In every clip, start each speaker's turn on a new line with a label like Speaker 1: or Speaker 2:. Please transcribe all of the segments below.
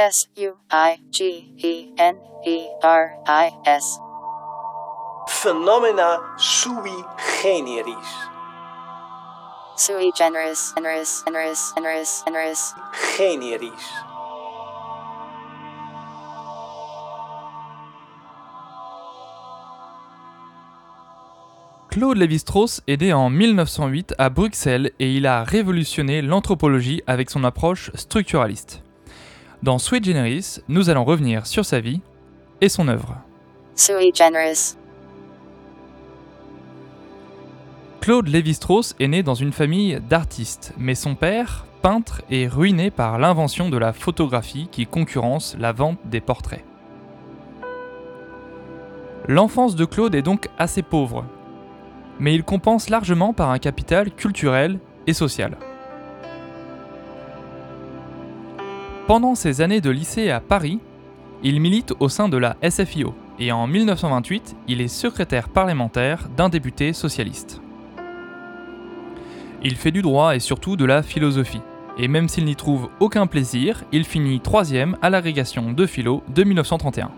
Speaker 1: S U I G E N E R I S.
Speaker 2: Phenomena sui generis.
Speaker 1: Sui generis, generis, generis, generis, generis.
Speaker 2: Generis.
Speaker 3: Claude Lévi-Strauss est né en 1908 à Bruxelles et il a révolutionné l'anthropologie avec son approche structuraliste. Dans Sui Generis, nous allons revenir sur sa vie et son œuvre.
Speaker 1: Sui generis.
Speaker 3: Claude Lévi-Strauss est né dans une famille d'artistes, mais son père, peintre, est ruiné par l'invention de la photographie qui concurrence la vente des portraits. L'enfance de Claude est donc assez pauvre, mais il compense largement par un capital culturel et social. Pendant ses années de lycée à Paris, il milite au sein de la SFIO et en 1928, il est secrétaire parlementaire d'un député socialiste. Il fait du droit et surtout de la philosophie, et même s'il n'y trouve aucun plaisir, il finit troisième à l'agrégation de philo de 1931.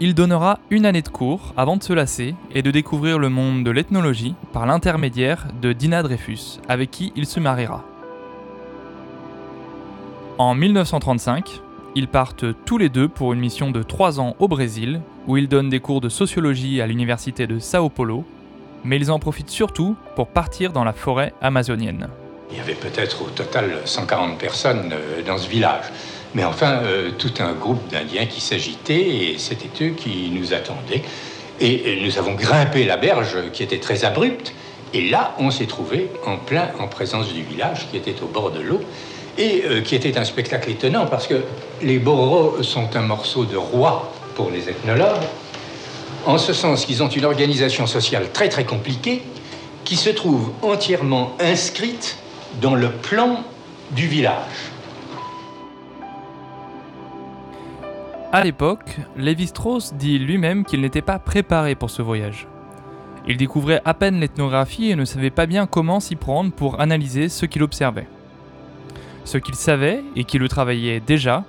Speaker 3: Il donnera une année de cours avant de se lasser et de découvrir le monde de l'ethnologie par l'intermédiaire de Dina Dreyfus, avec qui il se mariera. En 1935, ils partent tous les deux pour une mission de 3 ans au Brésil, où ils donnent des cours de sociologie à l'université de Sao Paulo, mais ils en profitent surtout pour partir dans la forêt amazonienne.
Speaker 4: Il y avait peut-être au total 140 personnes euh, dans ce village. Mais enfin, euh, tout un groupe d'Indiens qui s'agitaient et c'était eux qui nous attendaient. Et euh, nous avons grimpé la berge qui était très abrupte. Et là, on s'est trouvé en plein en présence du village qui était au bord de l'eau et euh, qui était un spectacle étonnant parce que les boros sont un morceau de roi pour les ethnologues, en ce sens qu'ils ont une organisation sociale très très compliquée qui se trouve entièrement inscrite dans le plan du village.
Speaker 3: À l'époque, Lévi-Strauss dit lui-même qu'il n'était pas préparé pour ce voyage. Il découvrait à peine l'ethnographie et ne savait pas bien comment s'y prendre pour analyser ce qu'il observait. Ce qu'il savait, et qui le travaillait déjà,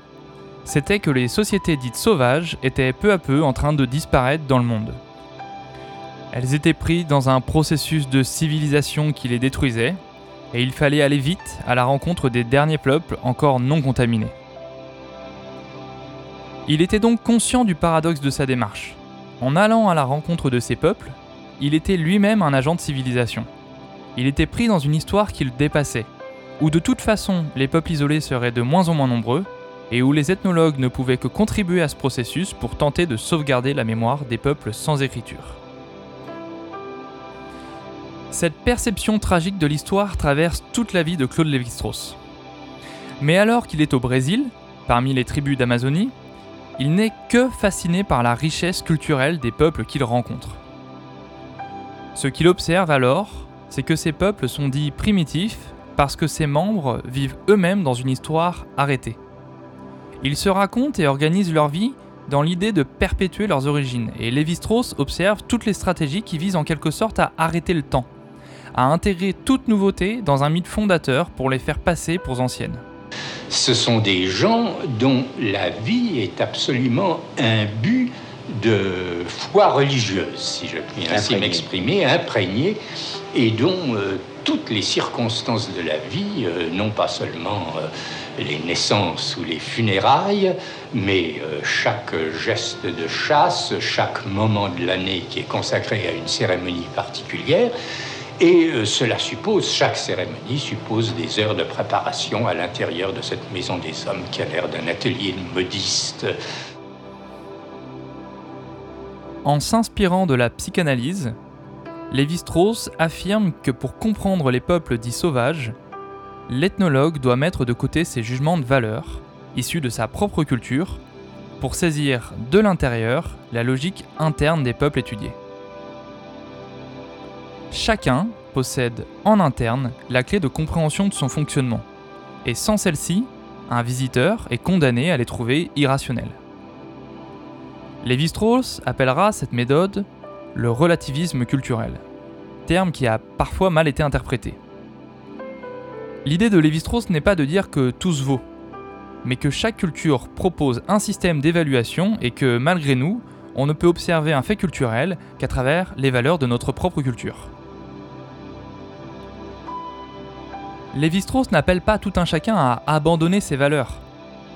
Speaker 3: c'était que les sociétés dites sauvages étaient peu à peu en train de disparaître dans le monde. Elles étaient prises dans un processus de civilisation qui les détruisait, et il fallait aller vite à la rencontre des derniers peuples encore non contaminés. Il était donc conscient du paradoxe de sa démarche. En allant à la rencontre de ces peuples, il était lui-même un agent de civilisation. Il était pris dans une histoire qui le dépassait, où de toute façon les peuples isolés seraient de moins en moins nombreux, et où les ethnologues ne pouvaient que contribuer à ce processus pour tenter de sauvegarder la mémoire des peuples sans écriture. Cette perception tragique de l'histoire traverse toute la vie de Claude Lévi-Strauss. Mais alors qu'il est au Brésil, parmi les tribus d'Amazonie, il n'est que fasciné par la richesse culturelle des peuples qu'il rencontre. Ce qu'il observe alors, c'est que ces peuples sont dits primitifs parce que ses membres vivent eux-mêmes dans une histoire arrêtée. Ils se racontent et organisent leur vie dans l'idée de perpétuer leurs origines, et Lévi-Strauss observe toutes les stratégies qui visent en quelque sorte à arrêter le temps, à intégrer toute nouveauté dans un mythe fondateur pour les faire passer pour anciennes.
Speaker 4: Ce sont des gens dont la vie est absolument un but de foi religieuse, si je puis ainsi m'exprimer, imprégné, et dont euh, toutes les circonstances de la vie, euh, non pas seulement euh, les naissances ou les funérailles, mais euh, chaque geste de chasse, chaque moment de l'année qui est consacré à une cérémonie particulière, et cela suppose, chaque cérémonie suppose des heures de préparation à l'intérieur de cette maison des hommes qui a l'air d'un atelier modiste.
Speaker 3: En s'inspirant de la psychanalyse, Lévi-Strauss affirme que pour comprendre les peuples dits sauvages, l'ethnologue doit mettre de côté ses jugements de valeur, issus de sa propre culture, pour saisir de l'intérieur la logique interne des peuples étudiés. Chacun possède en interne la clé de compréhension de son fonctionnement, et sans celle-ci, un visiteur est condamné à les trouver irrationnels. Lévi-Strauss appellera cette méthode le relativisme culturel, terme qui a parfois mal été interprété. L'idée de Lévi-Strauss n'est pas de dire que tout se vaut, mais que chaque culture propose un système d'évaluation et que malgré nous, on ne peut observer un fait culturel qu'à travers les valeurs de notre propre culture. Lévi-Strauss n'appelle pas tout un chacun à abandonner ses valeurs.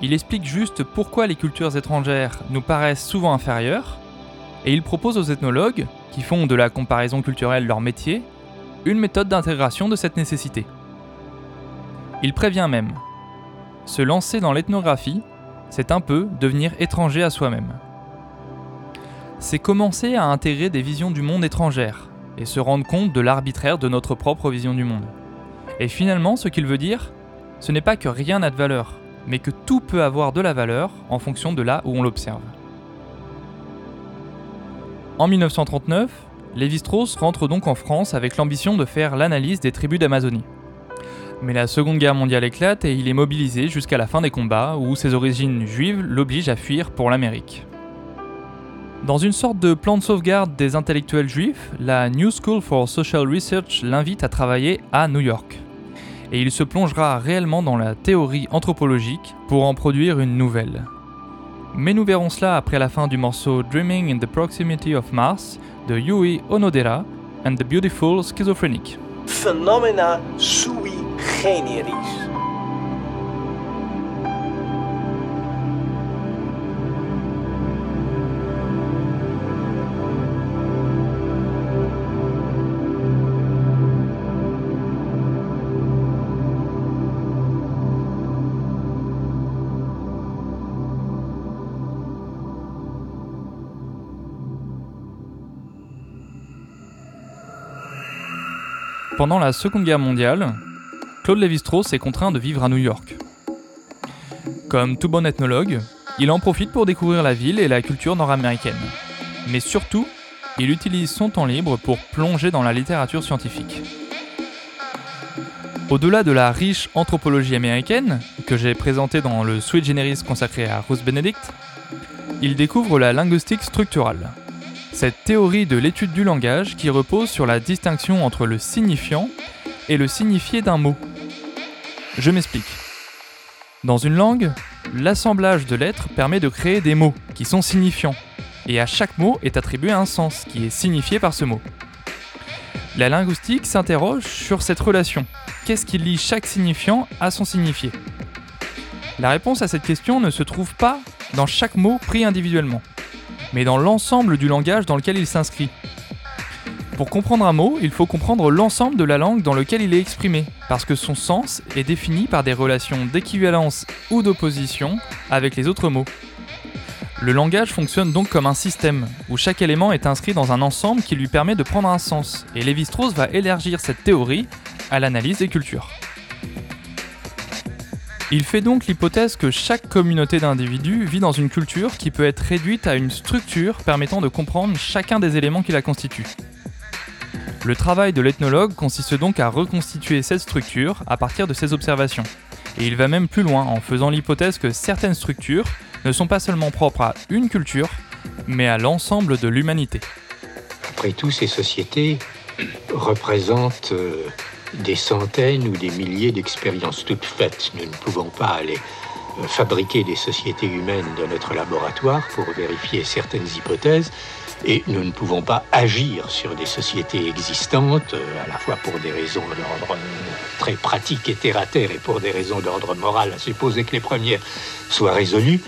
Speaker 3: Il explique juste pourquoi les cultures étrangères nous paraissent souvent inférieures, et il propose aux ethnologues, qui font de la comparaison culturelle leur métier, une méthode d'intégration de cette nécessité. Il prévient même. Se lancer dans l'ethnographie, c'est un peu devenir étranger à soi-même. C'est commencer à intégrer des visions du monde étrangères et se rendre compte de l'arbitraire de notre propre vision du monde. Et finalement, ce qu'il veut dire, ce n'est pas que rien n'a de valeur, mais que tout peut avoir de la valeur en fonction de là où on l'observe. En 1939, Lévi-Strauss rentre donc en France avec l'ambition de faire l'analyse des tribus d'Amazonie. Mais la Seconde Guerre mondiale éclate et il est mobilisé jusqu'à la fin des combats où ses origines juives l'obligent à fuir pour l'Amérique. Dans une sorte de plan de sauvegarde des intellectuels juifs, la New School for Social Research l'invite à travailler à New York. Et il se plongera réellement dans la théorie anthropologique pour en produire une nouvelle. Mais nous verrons cela après la fin du morceau Dreaming in the Proximity of Mars de Yui Onodera and the Beautiful Schizophrenic.
Speaker 2: Phenomena sui generis.
Speaker 3: Pendant la Seconde Guerre mondiale, Claude Lévi-Strauss est contraint de vivre à New York. Comme tout bon ethnologue, il en profite pour découvrir la ville et la culture nord-américaine. Mais surtout, il utilise son temps libre pour plonger dans la littérature scientifique. Au-delà de la riche anthropologie américaine, que j'ai présentée dans le Sweet Generis consacré à Ruth Benedict, il découvre la linguistique structurale, cette théorie de l'étude du langage qui repose sur la distinction entre le signifiant et le signifié d'un mot. Je m'explique. Dans une langue, l'assemblage de lettres permet de créer des mots qui sont signifiants, et à chaque mot est attribué un sens qui est signifié par ce mot. La linguistique s'interroge sur cette relation. Qu'est-ce qui lie chaque signifiant à son signifié? La réponse à cette question ne se trouve pas dans chaque mot pris individuellement mais dans l'ensemble du langage dans lequel il s'inscrit. Pour comprendre un mot, il faut comprendre l'ensemble de la langue dans lequel il est exprimé, parce que son sens est défini par des relations d'équivalence ou d'opposition avec les autres mots. Le langage fonctionne donc comme un système, où chaque élément est inscrit dans un ensemble qui lui permet de prendre un sens, et Lévi-Strauss va élargir cette théorie à l'analyse des cultures. Il fait donc l'hypothèse que chaque communauté d'individus vit dans une culture qui peut être réduite à une structure permettant de comprendre chacun des éléments qui la constituent. Le travail de l'ethnologue consiste donc à reconstituer cette structure à partir de ses observations. Et il va même plus loin en faisant l'hypothèse que certaines structures ne sont pas seulement propres à une culture, mais à l'ensemble de l'humanité.
Speaker 4: Après tout, ces sociétés représentent euh, des centaines ou des milliers d'expériences toutes faites. Nous ne pouvons pas aller euh, fabriquer des sociétés humaines dans notre laboratoire pour vérifier certaines hypothèses et nous ne pouvons pas agir sur des sociétés existantes, euh, à la fois pour des raisons d'ordre très pratique et terre à terre et pour des raisons d'ordre moral, à supposer que les premières soient résolues,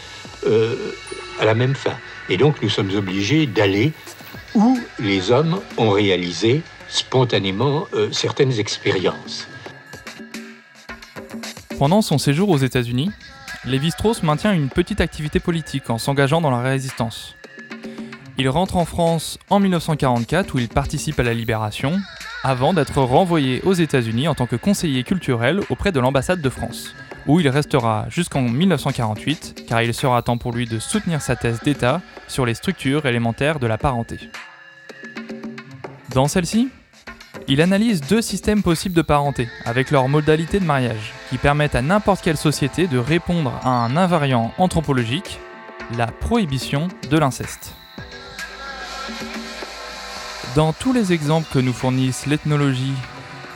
Speaker 4: euh, à la même fin. Et donc nous sommes obligés d'aller où les hommes ont réalisé spontanément euh, certaines expériences.
Speaker 3: Pendant son séjour aux États-Unis, Lévi-Strauss maintient une petite activité politique en s'engageant dans la résistance. Il rentre en France en 1944 où il participe à la libération, avant d'être renvoyé aux États-Unis en tant que conseiller culturel auprès de l'ambassade de France, où il restera jusqu'en 1948 car il sera temps pour lui de soutenir sa thèse d'État sur les structures élémentaires de la parenté. Dans celle-ci, il analyse deux systèmes possibles de parenté, avec leurs modalités de mariage, qui permettent à n'importe quelle société de répondre à un invariant anthropologique, la prohibition de l'inceste. Dans tous les exemples que nous fournissent l'ethnologie,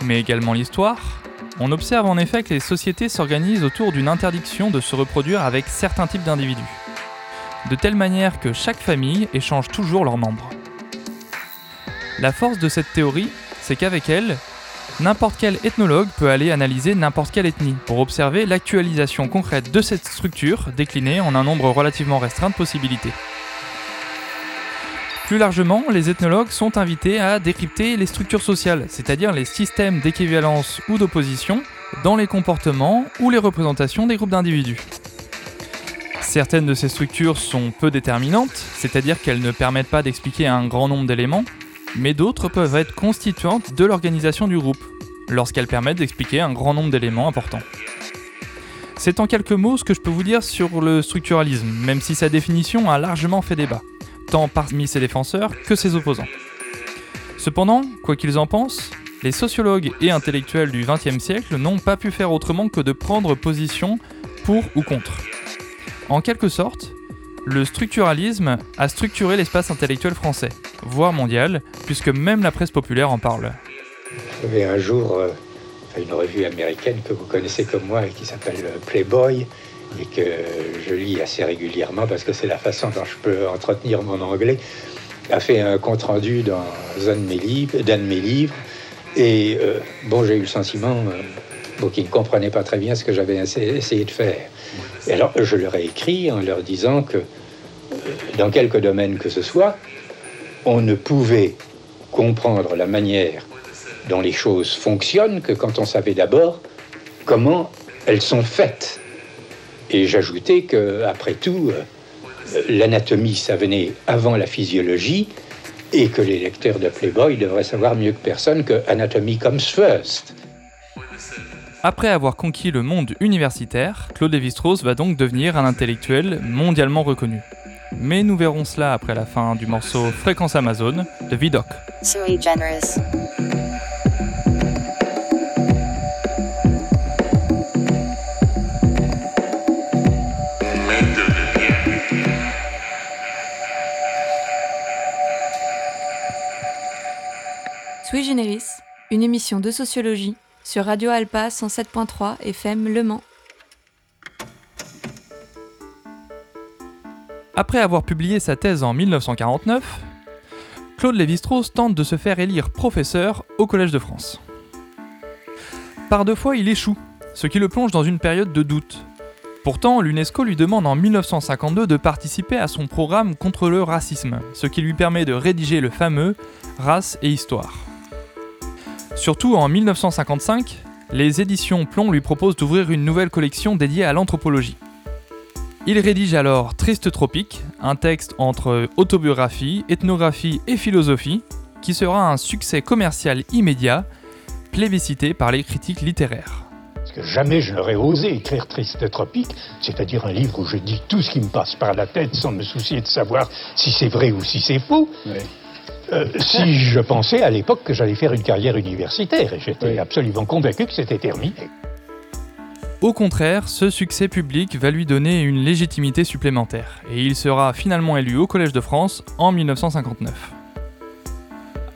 Speaker 3: mais également l'histoire, On observe en effet que les sociétés s'organisent autour d'une interdiction de se reproduire avec certains types d'individus, de telle manière que chaque famille échange toujours leurs membres. La force de cette théorie, c'est qu'avec elle, n'importe quel ethnologue peut aller analyser n'importe quelle ethnie pour observer l'actualisation concrète de cette structure déclinée en un nombre relativement restreint de possibilités. Plus largement, les ethnologues sont invités à décrypter les structures sociales, c'est-à-dire les systèmes d'équivalence ou d'opposition dans les comportements ou les représentations des groupes d'individus. Certaines de ces structures sont peu déterminantes, c'est-à-dire qu'elles ne permettent pas d'expliquer un grand nombre d'éléments, mais d'autres peuvent être constituantes de l'organisation du groupe, lorsqu'elles permettent d'expliquer un grand nombre d'éléments importants. C'est en quelques mots ce que je peux vous dire sur le structuralisme, même si sa définition a largement fait débat tant parmi ses défenseurs que ses opposants. Cependant, quoi qu'ils en pensent, les sociologues et intellectuels du XXe siècle n'ont pas pu faire autrement que de prendre position pour ou contre. En quelque sorte, le structuralisme a structuré l'espace intellectuel français, voire mondial, puisque même la presse populaire en parle.
Speaker 4: Il y avait un jour euh, une revue américaine que vous connaissez comme moi et qui s'appelle Playboy, et que je lis assez régulièrement parce que c'est la façon dont je peux entretenir mon anglais, a fait un compte-rendu dans un de mes livres, de mes livres. Et euh, bon, j'ai eu le sentiment euh, qu'ils ne comprenaient pas très bien ce que j'avais essayé de faire. Et alors, je leur ai écrit en leur disant que euh, dans quelque domaine que ce soit, on ne pouvait comprendre la manière dont les choses fonctionnent que quand on savait d'abord comment elles sont faites. Et j'ajoutais que, après tout, euh, l'anatomie, ça venait avant la physiologie, et que les lecteurs de Playboy devraient savoir mieux que personne que Anatomy comes first.
Speaker 3: Après avoir conquis le monde universitaire, Claude Lévi-Strauss va donc devenir un intellectuel mondialement reconnu. Mais nous verrons cela après la fin du morceau Fréquence Amazon de Vidocq.
Speaker 1: Sui generis.
Speaker 5: Sui Generis, une émission de sociologie sur Radio Alpa 107.3 FM Le Mans.
Speaker 3: Après avoir publié sa thèse en 1949, Claude Lévi-Strauss tente de se faire élire professeur au Collège de France. Par deux fois, il échoue, ce qui le plonge dans une période de doute. Pourtant, l'UNESCO lui demande en 1952 de participer à son programme contre le racisme, ce qui lui permet de rédiger le fameux Race et Histoire. Surtout en 1955, les éditions Plomb lui proposent d'ouvrir une nouvelle collection dédiée à l'anthropologie. Il rédige alors Triste Tropique, un texte entre autobiographie, ethnographie et philosophie, qui sera un succès commercial immédiat, plébiscité par les critiques littéraires.
Speaker 6: Parce que jamais je n'aurais osé écrire Triste Tropique, c'est-à-dire un livre où je dis tout ce qui me passe par la tête sans me soucier de savoir si c'est vrai ou si c'est faux. Euh, si je pensais à l'époque que j'allais faire une carrière universitaire, et j'étais absolument convaincu que c'était terminé.
Speaker 3: Au contraire, ce succès public va lui donner une légitimité supplémentaire, et il sera finalement élu au Collège de France en 1959.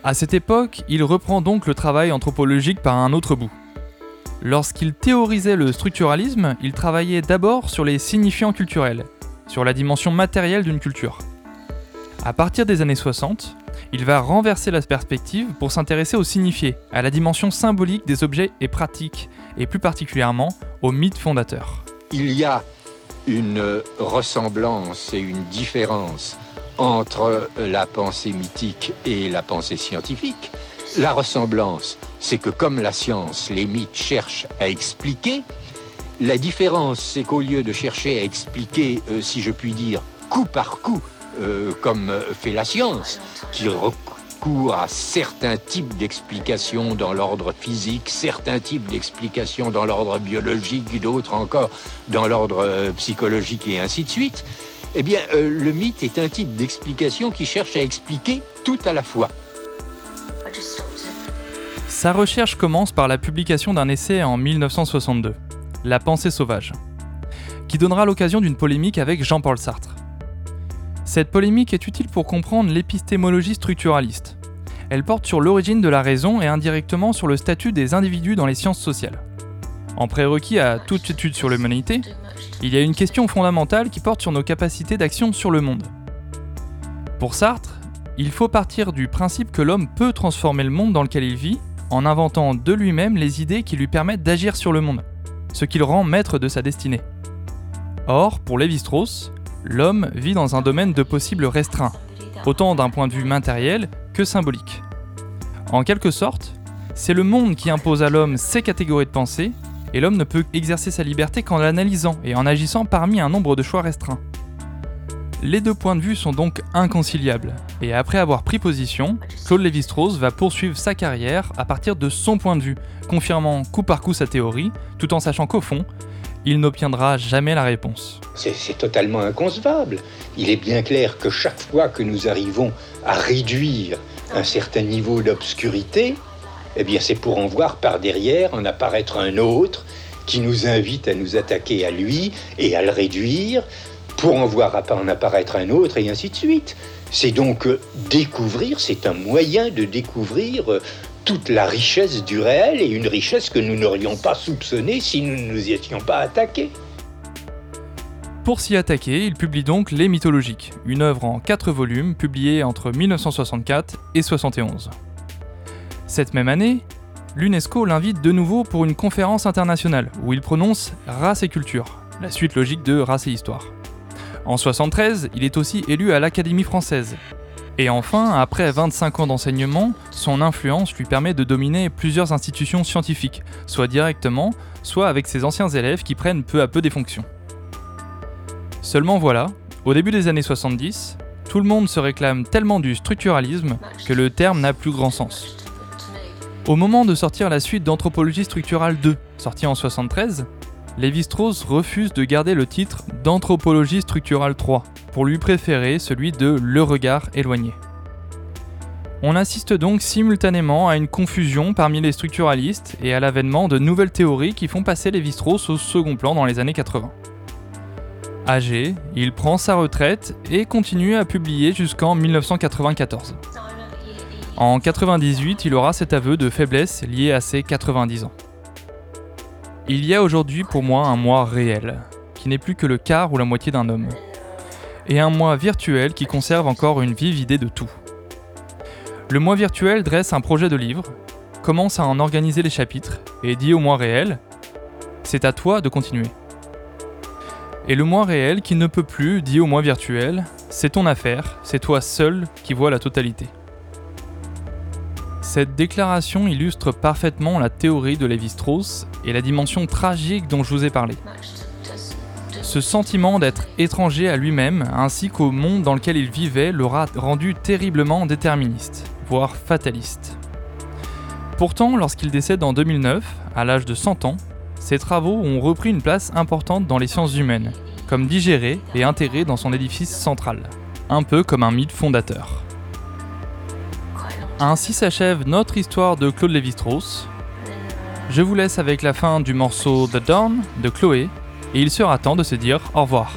Speaker 3: À cette époque, il reprend donc le travail anthropologique par un autre bout. Lorsqu'il théorisait le structuralisme, il travaillait d'abord sur les signifiants culturels, sur la dimension matérielle d'une culture. À partir des années 60, il va renverser la perspective pour s'intéresser au signifié, à la dimension symbolique des objets et pratiques, et plus particulièrement au mythe fondateur.
Speaker 7: Il y a une ressemblance et une différence entre la pensée mythique et la pensée scientifique. La ressemblance, c'est que comme la science, les mythes cherchent à expliquer. La différence, c'est qu'au lieu de chercher à expliquer, euh, si je puis dire, coup par coup, euh, comme fait la science, qui à certains types d'explications dans l'ordre physique, certains types d'explications dans l'ordre biologique, d'autres encore dans l'ordre euh, psychologique et ainsi de suite, eh bien, euh, le mythe est un type d'explication qui cherche à expliquer tout à la fois.
Speaker 3: Sa recherche commence par la publication d'un essai en 1962, La pensée sauvage, qui donnera l'occasion d'une polémique avec Jean-Paul Sartre. Cette polémique est utile pour comprendre l'épistémologie structuraliste. Elle porte sur l'origine de la raison et indirectement sur le statut des individus dans les sciences sociales. En prérequis à toute étude sur l'humanité, il y a une question fondamentale qui porte sur nos capacités d'action sur le monde. Pour Sartre, il faut partir du principe que l'homme peut transformer le monde dans lequel il vit en inventant de lui-même les idées qui lui permettent d'agir sur le monde, ce qui le rend maître de sa destinée. Or, pour Lévi-Strauss, l'homme vit dans un domaine de possibles restreints, autant d'un point de vue matériel que symbolique. En quelque sorte, c'est le monde qui impose à l'homme ses catégories de pensée, et l'homme ne peut exercer sa liberté qu'en l'analysant et en agissant parmi un nombre de choix restreints. Les deux points de vue sont donc inconciliables, et après avoir pris position, Claude Lévi-Strauss va poursuivre sa carrière à partir de son point de vue, confirmant coup par coup sa théorie, tout en sachant qu'au fond, il n'obtiendra jamais la réponse.
Speaker 8: C'est totalement inconcevable. Il est bien clair que chaque fois que nous arrivons à réduire un certain niveau d'obscurité, eh bien c'est pour en voir par derrière en apparaître un autre qui nous invite à nous attaquer à lui et à le réduire, pour en voir en apparaître un autre, et ainsi de suite. C'est donc euh, découvrir, c'est un moyen de découvrir euh, toute la richesse du réel, et une richesse que nous n'aurions pas soupçonnée si nous ne nous y étions pas attaqués.
Speaker 3: Pour s'y attaquer, il publie donc Les Mythologiques, une œuvre en quatre volumes publiée entre 1964 et 71. Cette même année, l'UNESCO l'invite de nouveau pour une conférence internationale où il prononce Race et culture, la suite logique de Race et histoire. En 73, il est aussi élu à l'Académie française. Et enfin, après 25 ans d'enseignement, son influence lui permet de dominer plusieurs institutions scientifiques, soit directement, soit avec ses anciens élèves qui prennent peu à peu des fonctions. Seulement voilà, au début des années 70, tout le monde se réclame tellement du structuralisme que le terme n'a plus grand sens. Au moment de sortir la suite d'Anthropologie structurale 2, sortie en 73, Lévi-Strauss refuse de garder le titre d'Anthropologie structurale 3, lui préférer celui de Le regard éloigné. On assiste donc simultanément à une confusion parmi les structuralistes et à l'avènement de nouvelles théories qui font passer Lévi-Strauss au second plan dans les années 80. Âgé, il prend sa retraite et continue à publier jusqu'en 1994. En 98, il aura cet aveu de faiblesse lié à ses 90 ans. Il y a aujourd'hui pour moi un moi réel, qui n'est plus que le quart ou la moitié d'un homme, et un moi virtuel qui conserve encore une vive idée de tout. Le moi virtuel dresse un projet de livre, commence à en organiser les chapitres, et dit au moi réel, c'est à toi de continuer. Et le moi réel qui ne peut plus dit au moi virtuel, c'est ton affaire, c'est toi seul qui vois la totalité. Cette déclaration illustre parfaitement la théorie de Lévi-Strauss et la dimension tragique dont je vous ai parlé. Ce sentiment d'être étranger à lui-même ainsi qu'au monde dans lequel il vivait l'aura rendu terriblement déterministe, voire fataliste. Pourtant, lorsqu'il décède en 2009, à l'âge de 100 ans, ses travaux ont repris une place importante dans les sciences humaines, comme digérés et intégrés dans son édifice central, un peu comme un mythe fondateur. Ainsi s'achève notre histoire de Claude Lévi-Strauss. Je vous laisse avec la fin du morceau The Dawn de Chloé, et il sera temps de se dire au revoir.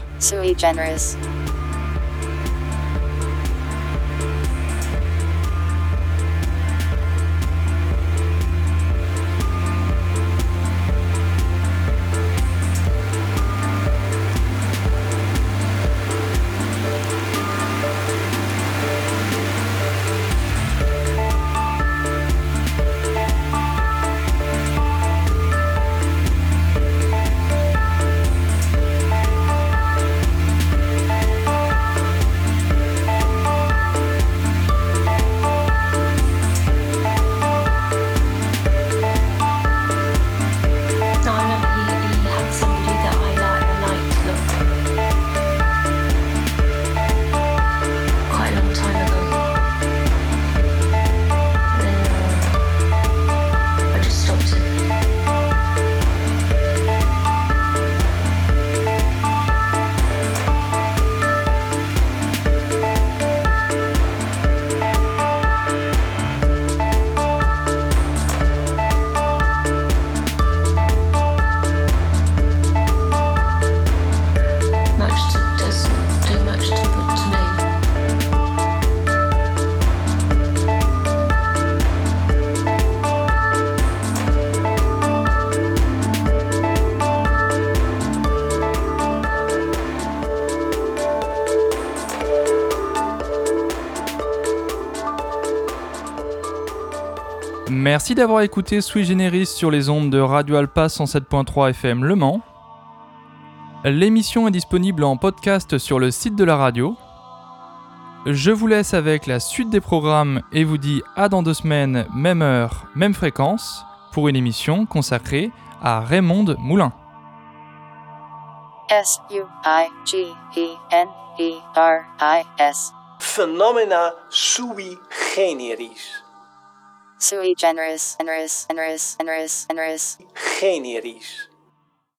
Speaker 3: Merci d'avoir écouté Sui Generis sur les ondes de Radio Alpa 107.3 FM Le Mans. L'émission est disponible en podcast sur le site de la radio. Je vous laisse avec la suite des programmes et vous dis à dans deux semaines, même heure, même fréquence, pour une émission consacrée à Raymond Moulin.
Speaker 1: S-U-I-G-E-N-E-R-I-S.
Speaker 2: Phenomena sui generis.
Speaker 1: Sui generis, generis, generis, generis, generis.
Speaker 2: Generis.